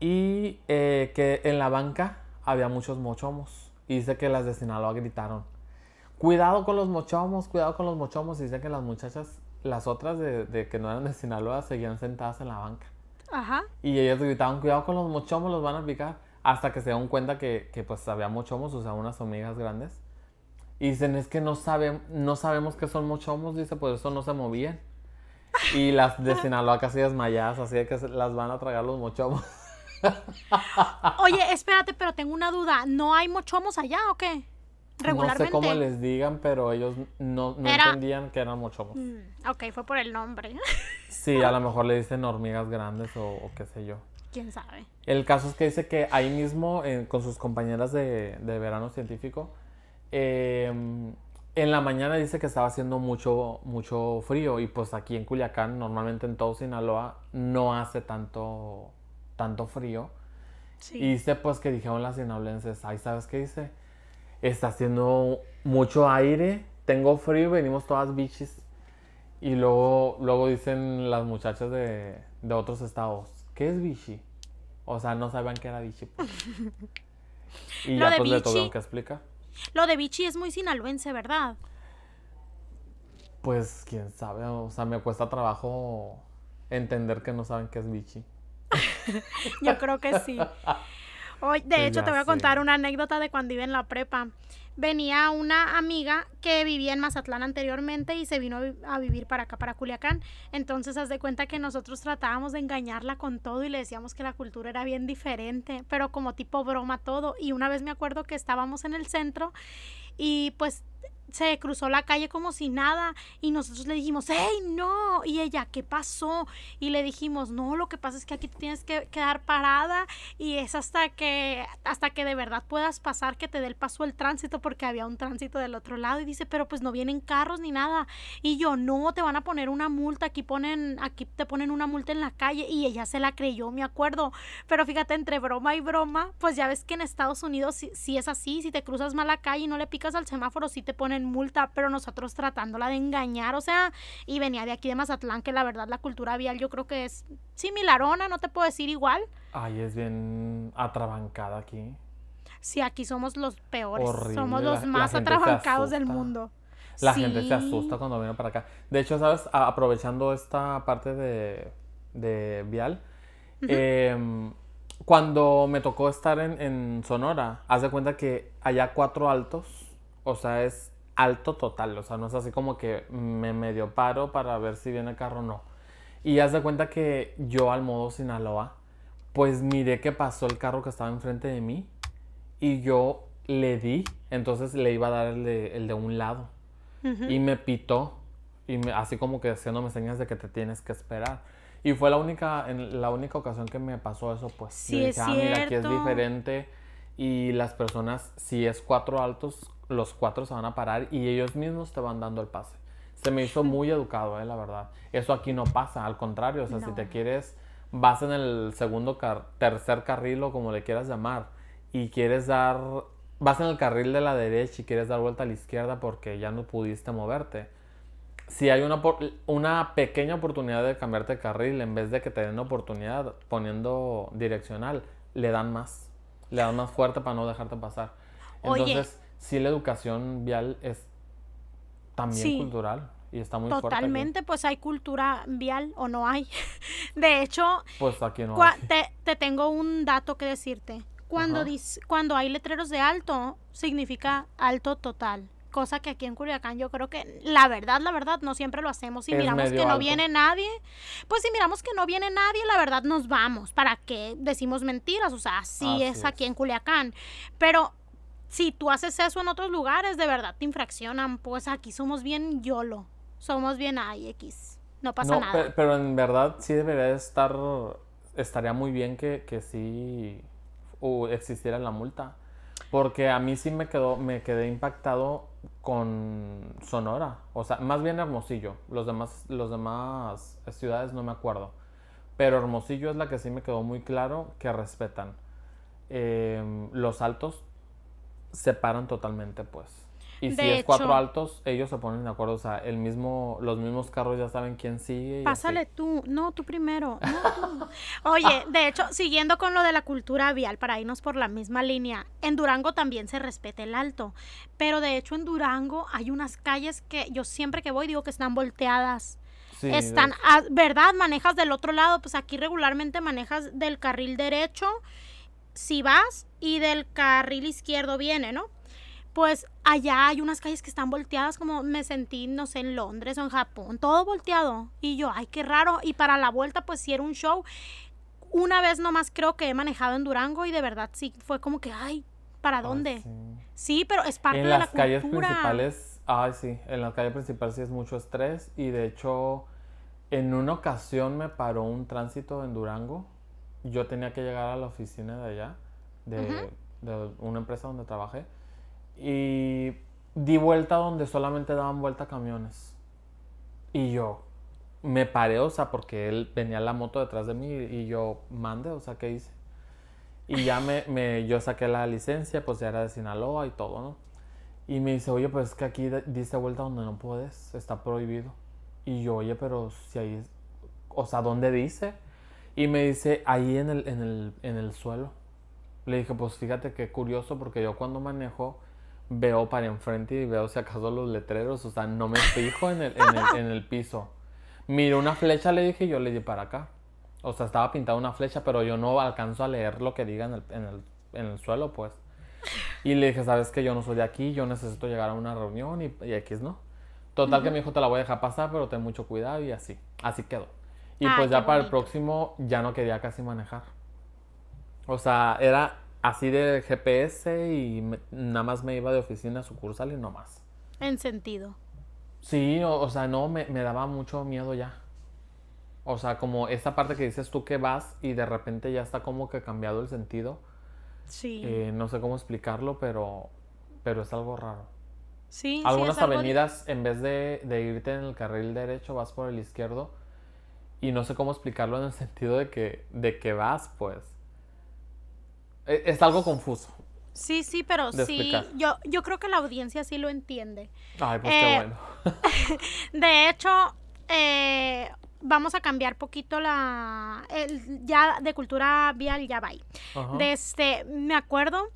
Y eh, que en la banca había muchos mochomos. Y dice que las de Sinaloa gritaron, cuidado con los mochomos, cuidado con los mochomos. Y dice que las muchachas, las otras de, de que no eran de Sinaloa, seguían sentadas en la banca. Ajá. Y ellas gritaban, cuidado con los mochomos, los van a picar. Hasta que se dieron cuenta que, que, pues había mochomos, o sea, unas hormigas grandes. Y dicen, es que no, sabe, no sabemos qué son mochomos, dice, por eso no se movían. Y las de Sinaloa casi desmayadas, así de que las van a tragar los mochomos. Oye, espérate, pero tengo una duda. ¿No hay mochomos allá o qué? No sé cómo les digan, pero ellos no, no Era- entendían que eran mochomos. Mm, ok, fue por el nombre. Sí, a lo mejor le dicen hormigas grandes o, o qué sé yo. ¿Quién sabe? El caso es que dice que ahí mismo, eh, con sus compañeras de, de verano científico, eh, en la mañana dice que estaba haciendo mucho, mucho frío y pues aquí en Culiacán, normalmente en todo Sinaloa, no hace tanto, tanto frío. Sí. Y dice pues que dijeron las sinaloenses, ay, ¿sabes qué dice? Está haciendo mucho aire, tengo frío, venimos todas bichis. Y luego, luego dicen las muchachas de, de otros estados, ¿qué es bichi? O sea, no sabían que era bichi. pues. Y Lo ya de pues le bichi- tuvieron que explicar. Lo de bichi es muy sinaloense, ¿verdad? Pues quién sabe, o sea, me cuesta trabajo entender que no saben qué es bichi. Yo creo que sí. Hoy, de Pues hecho, te voy a sé. contar una anécdota de cuando iba en la prepa. Venía una amiga que vivía en Mazatlán anteriormente y se vino a vi- a vivir para acá, para Culiacán. Entonces, haz de cuenta que nosotros tratábamos de engañarla con todo y le decíamos que la cultura era bien diferente, pero como tipo broma todo. Y una vez me acuerdo que estábamos en el centro y pues se cruzó la calle como si nada y nosotros le dijimos, ¡Ey, no! Y ella, ¿qué pasó? Y le dijimos, no, lo que pasa es que aquí tienes que quedar parada y es hasta que, hasta que de verdad puedas pasar que te dé el paso el tránsito porque había un tránsito del otro lado y dice, pero pues no vienen carros ni nada. Y yo, no, te van a poner una multa, aquí ponen, aquí te ponen una multa en la calle y ella se la creyó, me acuerdo. Pero fíjate, entre broma y broma, pues ya ves que en Estados Unidos sí, sí es así, si te cruzas mal la calle y no le picas al semáforo, sí te ponen multa, pero nosotros tratándola de engañar, o sea, y venía de aquí de Mazatlán, que la verdad la cultura vial yo creo que es similarona, no te puedo decir igual. Ay, es bien atrabancada aquí. Sí, aquí somos los peores, Horrible, somos la- los la más se atrabancados del mundo. La gente se asusta cuando viene para acá. De hecho, ¿sabes? A- aprovechando esta parte de, de Vial, em, cuando me tocó estar en, en Sonora, haz de cuenta que allá cuatro altos, o sea, es alto total, o sea, no es así como que me medio paro para ver si viene el carro no. Y haz de cuenta que yo al modo Sinaloa, pues miré que pasó el carro que estaba enfrente de mí y yo le di, entonces le iba a dar el de, el de un lado y me pitó y me- así como que haciéndome señas de que te tienes que esperar. Y fue la única, en la única ocasión que me pasó eso, pues. Sí, Yo es "Ah, mira, aquí es diferente y las personas, si es cuatro altos, los cuatro se van a parar y ellos mismos te van dando el pase. Se me hizo muy educado, eh, la verdad. Eso aquí no pasa, al contrario, o sea, si te quieres, vas en el segundo, car- tercer carril o como le quieras llamar y quieres dar, vas en el carril de la derecha y quieres dar vuelta a la izquierda porque ya no pudiste moverte. Si hay una, una pequeña oportunidad de cambiarte de carril, en vez de que te den oportunidad poniendo direccional, le dan más. Le dan más fuerte para no dejarte pasar. Oye. Sí, la educación vial es también Sí. cultural y está muy. Totalmente, pues hay cultura vial o no hay. De hecho, Pues aquí no. hay. te, te tengo un dato que decirte. Cuando, dis- cuando hay letreros de alto, significa alto total. Cosa que aquí en Culiacán yo creo que, la verdad, la verdad, no siempre lo hacemos. Si Es miramos que no alto. viene nadie, pues si miramos que no viene nadie, la verdad nos vamos. ¿Para qué decimos mentiras? O sea, así, Así es, es. aquí en Culiacán. Pero si tú haces eso en otros lugares, de verdad te infraccionan. Pues aquí somos bien YOLO. Somos bien AX. No pasa No, nada. pe- pero en verdad sí debería de estar, estaría muy bien que, que sí uh, existiera la multa. Porque a mí sí me quedó, me quedé impactado con Sonora. O sea, más bien Hermosillo. Los demás, los demás ciudades no me acuerdo. Pero Hermosillo es la que sí me quedó muy claro que respetan. Em, los altos se paran totalmente, pues. Y si es cuatro altos, ellos se ponen de acuerdo. O sea, el mismo, los mismos carros ya saben quién sigue. y así. Pásale tú, no, tú primero. no, tú. Oye, de hecho, siguiendo con lo de la cultura vial, para irnos por la misma línea, en Durango también se respeta el alto, pero de hecho en Durango hay unas calles que yo siempre que voy digo que están volteadas. Sí, están, ah, ¿verdad? Manejas del otro lado, pues aquí regularmente manejas del carril derecho si vas y del carril izquierdo viene, ¿no? Pues allá hay unas calles que están volteadas como me sentí, no sé, en Londres o en Japón, todo volteado. Y yo, ay, qué raro. Y para la vuelta, pues sí era un show. Una vez nomás creo que he manejado en Durango y de verdad sí fue como que, ay, ¿para Ay, dónde? sí. Sí, pero es parte En de las la calles cultura. principales, ay sí, en las calles principales sí es mucho estrés y de hecho en una ocasión me paró un tránsito en Durango. Yo tenía que llegar a la oficina de allá, de, de una empresa donde trabajé y di vuelta donde solamente daban vuelta camiones. Y yo me paré, o sea, porque él venía la moto detrás de mí y yo mande, o sea, ¿qué hice? Y ya me, me- yo saqué la licencia, pues ya era de Sinaloa y todo, ¿no? Y me dice, oye, pues es que aquí diste vuelta donde no puedes, está prohibido. Y yo, oye, pero si ahí, o sea, ¿dónde dice? Y me dice, ahí en el, en el, en el suelo. Le dije, pues fíjate qué curioso, porque yo cuando manejo, veo para enfrente y veo si acaso los letreros, o sea, no me fijo en el, en el, en el piso. Miro una flecha, le dije, y yo le di para acá. O sea, estaba pintada una flecha, pero yo no alcanzo a leer lo que diga en el, en el, en el suelo, pues. Y le dije, sabes que yo no soy de aquí, yo necesito llegar a una reunión y, y X, ¿no? Total que me dijo, te la voy a dejar pasar, pero ten mucho cuidado y así. Así quedó. Y Ay, pues ya para el próximo ya no quería casi manejar. O sea, era así de GPS y me- nada más me iba de oficina a sucursal y no más. En sentido. Sí, o, o sea, no, me, me daba mucho miedo ya. O sea, como esta parte que dices tú que vas y de repente ya está como que cambiado el sentido. Sí. Eh, no sé cómo explicarlo, pero, pero es algo raro. sí, sí, Algunas algo di- avenidas, en vez de, de irte en el carril derecho, vas por el izquierdo. Y no sé cómo explicarlo en el sentido de que, de que vas, pues. E- Es algo confuso. Sí, sí, pero sí, yo, yo creo que la audiencia sí lo entiende. Ay, pues Eh, qué bueno. De hecho, eh, vamos a cambiar poquito la... el- ya de cultura vial, ya va. ahí. Ajá. De este, me acuerdo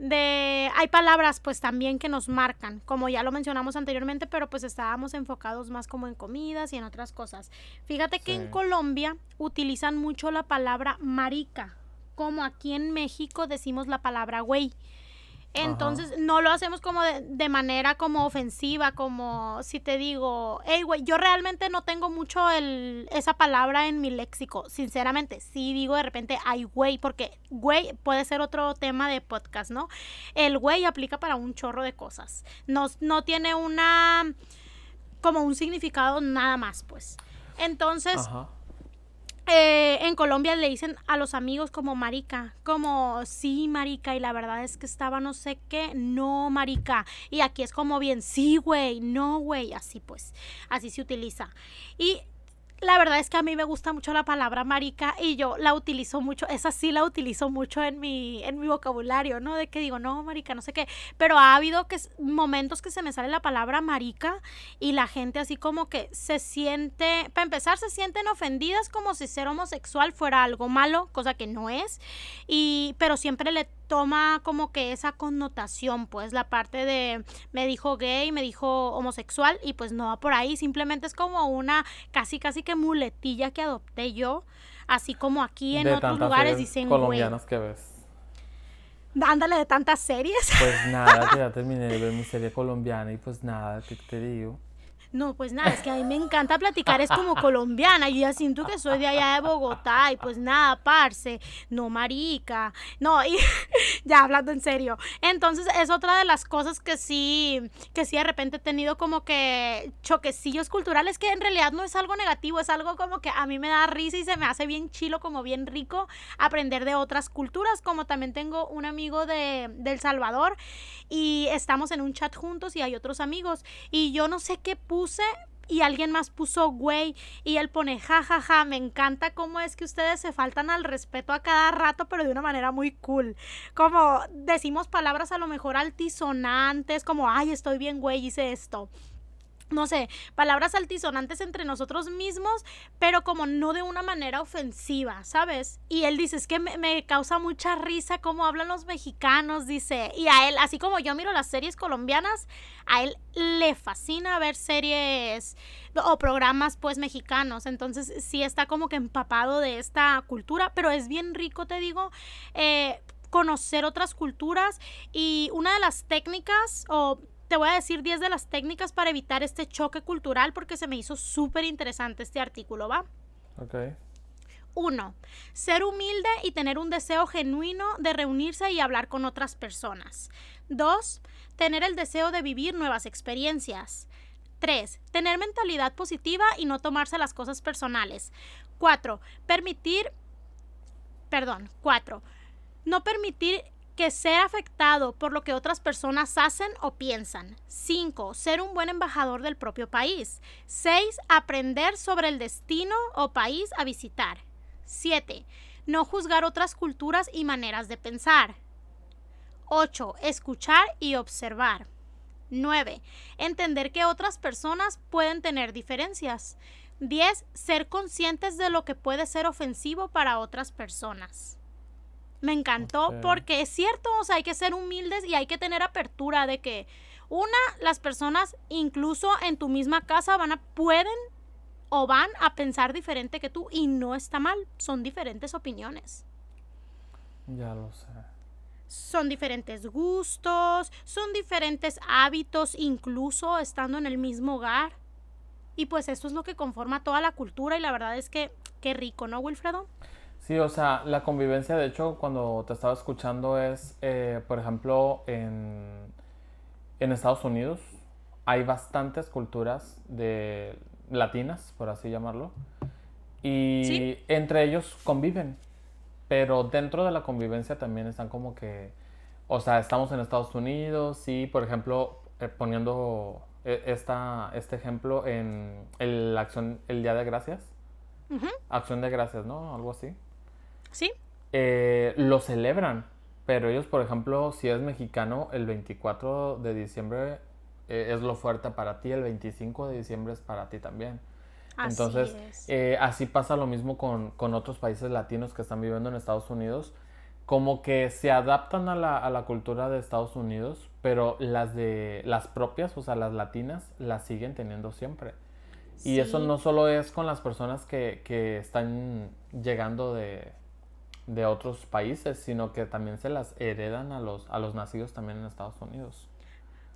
de... Hay palabras pues también que nos marcan, como ya lo mencionamos anteriormente, pero pues estábamos enfocados más como en comidas y en otras cosas. Fíjate que en. Colombia utilizan mucho la palabra marica, como aquí en México decimos la palabra güey. Entonces, no lo hacemos como de, de manera como ofensiva, como si te digo, hey, güey, yo realmente no tengo mucho el, esa palabra en mi léxico, sinceramente, sí digo de repente, ay, güey, porque güey puede ser otro tema de podcast, ¿no? El güey aplica para un chorro de cosas, no, no tiene una, como un significado nada más, pues. Entonces, Ajá. Eh, en Colombia le dicen a los amigos como marica, como sí, marica, y la verdad es que estaba no sé qué, no, marica. Y aquí es como bien, sí, güey, no, güey, así pues, así se utiliza. Y la verdad es que a mí me gusta mucho la palabra marica y yo la utilizo mucho, esa sí la utilizo mucho en mi, en mi vocabulario, ¿no? De que digo, no, marica, no sé qué, pero ha habido que, momentos que se me sale la palabra marica y la gente así como que se siente, para empezar, se sienten ofendidas como si ser homosexual fuera algo malo, cosa que no es, y, pero siempre le toma como que esa connotación, pues la parte de me dijo gay, me dijo homosexual y pues no va por ahí, simplemente es como una casi casi que muletilla que adopté yo, así como aquí en de otros lugares dicen güey. colombianas que ves. Ándale de tantas series. Pues nada, que ya terminé de ver mi serie colombiana y pues nada, ¿qué te digo? No, pues nada, es que a mí me encanta platicar, es como colombiana, yo ya siento que soy de allá de Bogotá y pues nada, parce, no marica, no, y ya hablando en serio. Entonces es otra de las cosas que sí, que sí de repente he tenido como que choquecillos culturales, que en realidad no es algo negativo, es algo como que a mí me da risa y se me hace bien chilo, como bien rico aprender de otras culturas, como también tengo un amigo de, de El Salvador y estamos en un chat juntos y hay otros amigos y yo no sé qué puse y alguien más puso güey y él pone ja ja ja, me encanta cómo es que ustedes se faltan al respeto a cada rato, pero de una manera muy cool. Como decimos palabras a lo mejor altisonantes, como ay, estoy bien güey, hice esto no sé, palabras altisonantes entre nosotros mismos, pero como no de una manera ofensiva, ¿sabes? Y él dice, es que me, causa mucha risa cómo hablan los mexicanos, dice, y a él, así como yo miro las series colombianas, a él le fascina ver series o programas pues mexicanos, entonces sí está como que empapado de esta cultura, pero es bien rico, te digo, eh, conocer otras culturas y una de las técnicas o te voy a decir 10 de las técnicas para evitar este choque cultural porque se me hizo súper interesante este artículo, ¿va? Ok. 1. Ser humilde y tener un deseo genuino de reunirse y hablar con otras personas. 2. Tener el deseo de vivir nuevas experiencias. 3. Tener mentalidad positiva y no tomarse las cosas personales. 4. Permitir... Perdón. 4. No permitir que ser afectado por lo que otras personas hacen o piensan. 5. Ser un buen embajador del propio país. 6. Aprender sobre el destino o país a visitar. 7. No juzgar otras culturas y maneras de pensar. 8. Escuchar y observar. 9. Entender que otras personas pueden tener diferencias. 10. Ser conscientes de lo que puede ser ofensivo para otras personas. Me encantó porque es cierto, o sea, hay que ser humildes y hay que tener apertura de que una, las personas incluso en tu misma casa van a pueden o van a pensar diferente que tú y no está mal, son diferentes opiniones. Ya lo sé. Son diferentes gustos, son diferentes hábitos, incluso estando en el mismo hogar. Y pues esto es lo que conforma toda la cultura y la verdad es que qué rico, ¿no, Wilfredo? Sí, o sea, la convivencia, de hecho, cuando te estaba escuchando es, eh, por ejemplo, en, en Estados Unidos hay bastantes culturas de latinas, por así llamarlo, y Sí. entre ellos conviven, pero dentro de la convivencia también están como que, o sea, estamos en Estados Unidos y, por ejemplo, eh, poniendo eh, esta, este ejemplo en el, acción, el Día de Gracias, Acción de Gracias, ¿no? Algo así Sí, eh, lo celebran, pero ellos, por ejemplo, si eres mexicano, el 24 de diciembre eh, es lo fuerte para ti, el 25 de diciembre es para ti también. así Entonces, es. eh, así pasa lo mismo con, con otros países latinos que están viviendo en Estados Unidos, como que se adaptan a la, a la cultura de Estados Unidos, pero las de las propias, o sea, las latinas, las siguen teniendo siempre. Y eso Sí. no solo es con las personas que, que están llegando de, de otros países, sino que también se las heredan a los, a los nacidos también en Estados Unidos.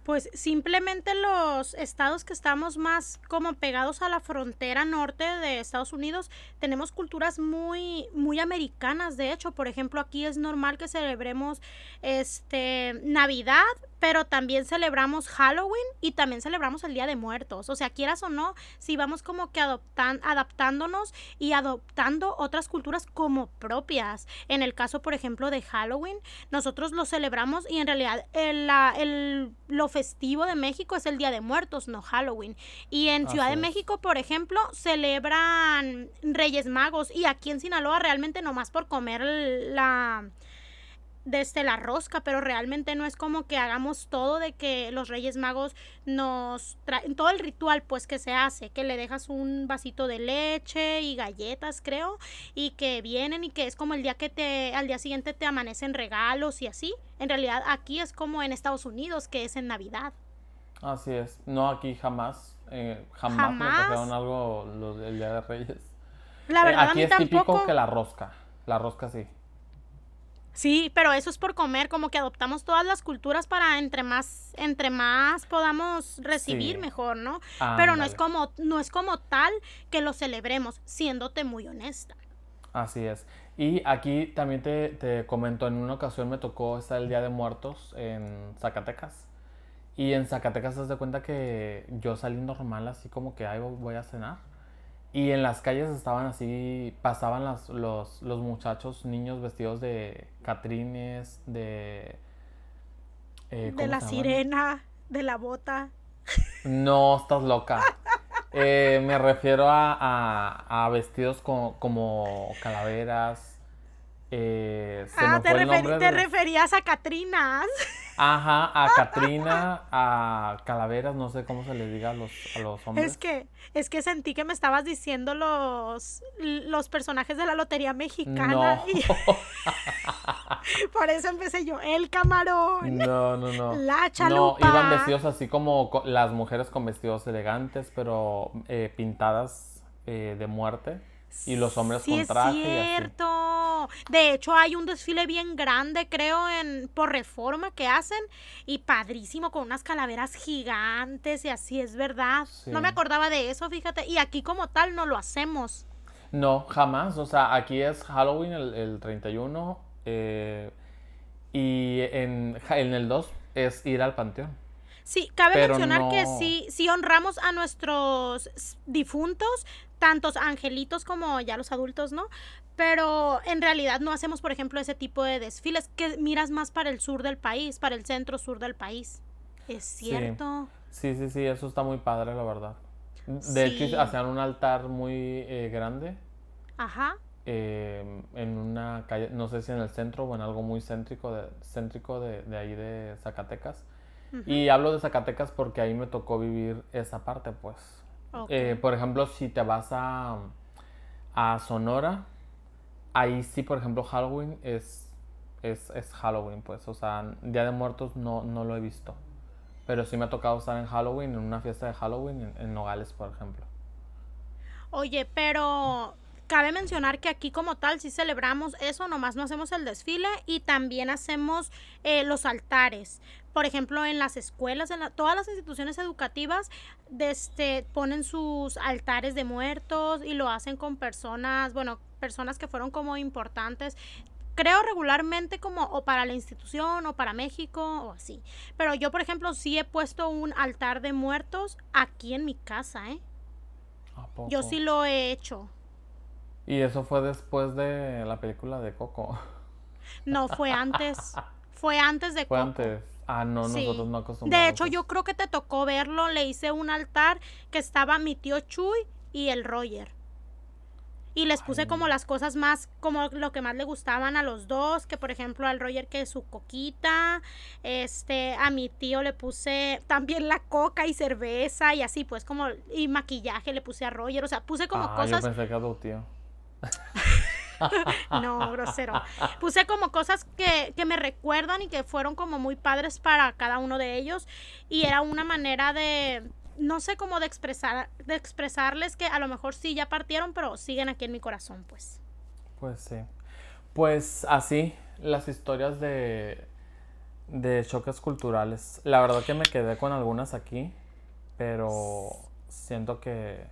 Pues simplemente los estados que estamos más como pegados a la frontera norte de Estados Unidos tenemos culturas muy muy americanas. De hecho, por ejemplo, aquí es normal que celebremos este Navidad, pero también celebramos Halloween y también celebramos el Día de Muertos. O sea, quieras o no, si vamos como que adoptan, adaptándonos y adoptando otras culturas como propias. En el caso, por ejemplo, de Halloween, nosotros lo celebramos y en realidad el, la- el- lo festivo de México es el Día de Muertos, no Halloween. Y en Ciudad de es. México, por ejemplo, celebran Reyes Magos y aquí en Sinaloa realmente nomás por comer la desde la rosca, pero realmente no es como que hagamos todo de que los Reyes Magos nos traen todo el ritual pues que se hace, que le dejas un vasito de leche y galletas, creo, y que vienen y que es como el día que te al día siguiente te amanecen regalos y así. En realidad aquí es como en Estados Unidos, que es en Navidad. Así es. No, aquí jamás, eh, jamás, ¿Jamás? me algo los del Día de Reyes. La Eh, verdad a aquí mí es típico que la rosca. La rosca sí. Sí, pero eso es por comer, como que adoptamos todas las culturas para entre más, entre más podamos recibir Sí. mejor, ¿no? Pero no es como, no es como tal que lo celebremos, siéndote muy honesta. Así es. Y aquí también te, te comento, en una ocasión me tocó estar el Día de Muertos en Zacatecas. Y en Zacatecas te das de cuenta que yo salí normal, así como que ahí voy a cenar. Y en las calles estaban así, pasaban las- los, los muchachos, niños vestidos de catrines, de... eh, De ¿cómo la sirena, de la bota. No, estás loca. Eh, me refiero a, a- a vestidos co- como calaveras. eh, se ah, me te, fue el referi- nombre te de los- referías a Catrinas. Ajá, a Catrina, a calaveras, no sé cómo se les diga a los, a los hombres. Es que, es que sentí que me estabas diciendo los, los personajes de la lotería mexicana. No. Y por eso empecé yo, el camarón, No, no, no. la No, chalupa. iban vestidos así como co- las mujeres con vestidos elegantes, pero eh, pintadas eh, de muerte. Y los hombres Sí, con es traje y así. De hecho, hay un desfile bien grande, creo, en por reforma que hacen. Y padrísimo, con unas calaveras gigantes y así, es verdad. No me acordaba de eso, fíjate. Y aquí como tal no lo hacemos. No, jamás. O sea, aquí es Halloween el, el 31 eh, y en, en el 2 es ir al panteón. Sí, cabe Pero mencionar que sí, sí honramos a nuestros difuntos, tantos angelitos como ya los adultos, ¿no? Pero en realidad no hacemos, por ejemplo, ese tipo de desfiles que miras más para el sur del país, para el centro sur del país. Es cierto. Sí, sí, sí, eso está muy padre, la verdad. De Sí. hecho, hacían un altar muy eh, grande Ajá. eh, en una calle, no sé si en el centro o en algo muy céntrico de, céntrico de, de ahí de Zacatecas. Y hablo de Zacatecas porque ahí me tocó vivir esa parte, pues. Eh, por ejemplo, si te vas a, a Sonora, ahí sí, por ejemplo, Halloween es es, es Halloween, pues. O sea, Día de Muertos no, no lo he visto. Pero sí me ha tocado estar en Halloween, en una fiesta de Halloween, en, en Nogales, por ejemplo. Oye, pero cabe mencionar que aquí como tal sí celebramos eso, nomás no hacemos el desfile y también hacemos eh, los altares. Por ejemplo, en las escuelas, en la- todas las instituciones educativas este, ponen sus altares de muertos y lo hacen con personas, bueno, personas que fueron como importantes. Creo regularmente como o para la institución o para México o así. Pero yo, por ejemplo, sí he puesto un altar de muertos aquí en mi casa, ¿eh? ¿A poco? Yo sí lo he hecho. Y eso fue después de la película de Coco. No, fue antes. Fue antes de Fue Coco. antes. Ah, no, Sí. nosotros no acostumbramos. De hecho, yo creo que te tocó verlo. Le hice un altar que estaba mi tío Chuy y el Roger. Y les puse Ay. como las cosas más, como lo que más le gustaban a los dos, que por ejemplo al Roger que su coquita, este, a mi tío le puse también la coca y cerveza y así pues como, y maquillaje le puse a Roger, o sea, puse como ah, cosas yo pensé que a tu tío. No, grosero. Puse como cosas que, que me recuerdan y que fueron como muy padres para cada uno de ellos. Y era una manera de, no sé, como de expresar, de expresarles que a lo mejor sí ya partieron, pero siguen aquí en mi corazón, pues. Pues sí. Pues así, las historias de, de choques culturales. La verdad que me quedé con algunas aquí, pero siento que,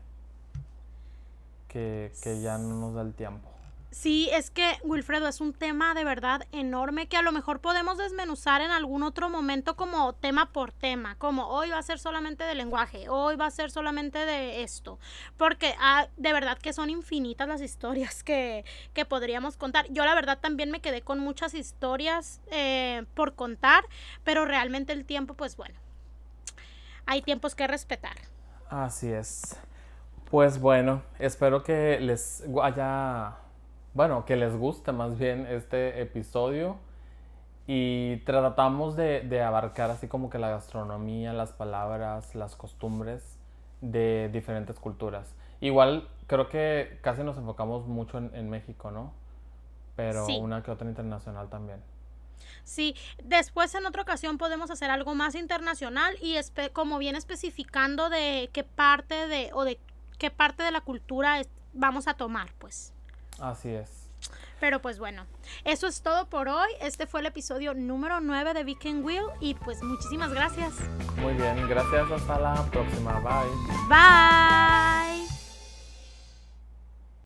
que, que ya no nos da el tiempo. Sí, es que Wilfredo es un tema de verdad enorme que a lo mejor podemos desmenuzar en algún otro momento como tema por tema, como hoy va a ser solamente de lenguaje, hoy va a ser solamente de esto, porque ah, de verdad que son infinitas las historias que, que podríamos contar. Yo la verdad también me quedé con muchas historias eh, por contar, pero realmente el tiempo, pues bueno, hay tiempos que respetar. Así es. Pues bueno, espero que les haya, bueno, que les guste más bien este episodio y tratamos de, de abarcar así como que la gastronomía, las palabras, las costumbres de diferentes culturas. Igual creo que casi nos enfocamos mucho en, en México, ¿no? Pero Sí. una que otra internacional también. Sí, después en otra ocasión podemos hacer algo más internacional y como bien especificando de qué parte de o de qué parte de la cultura vamos a tomar, pues. Así es. Pero pues bueno, eso es todo por hoy. Este fue el episodio número 9 de Viking Wheel y pues muchísimas gracias. Muy bien, gracias. Hasta la próxima. Bye. Bye.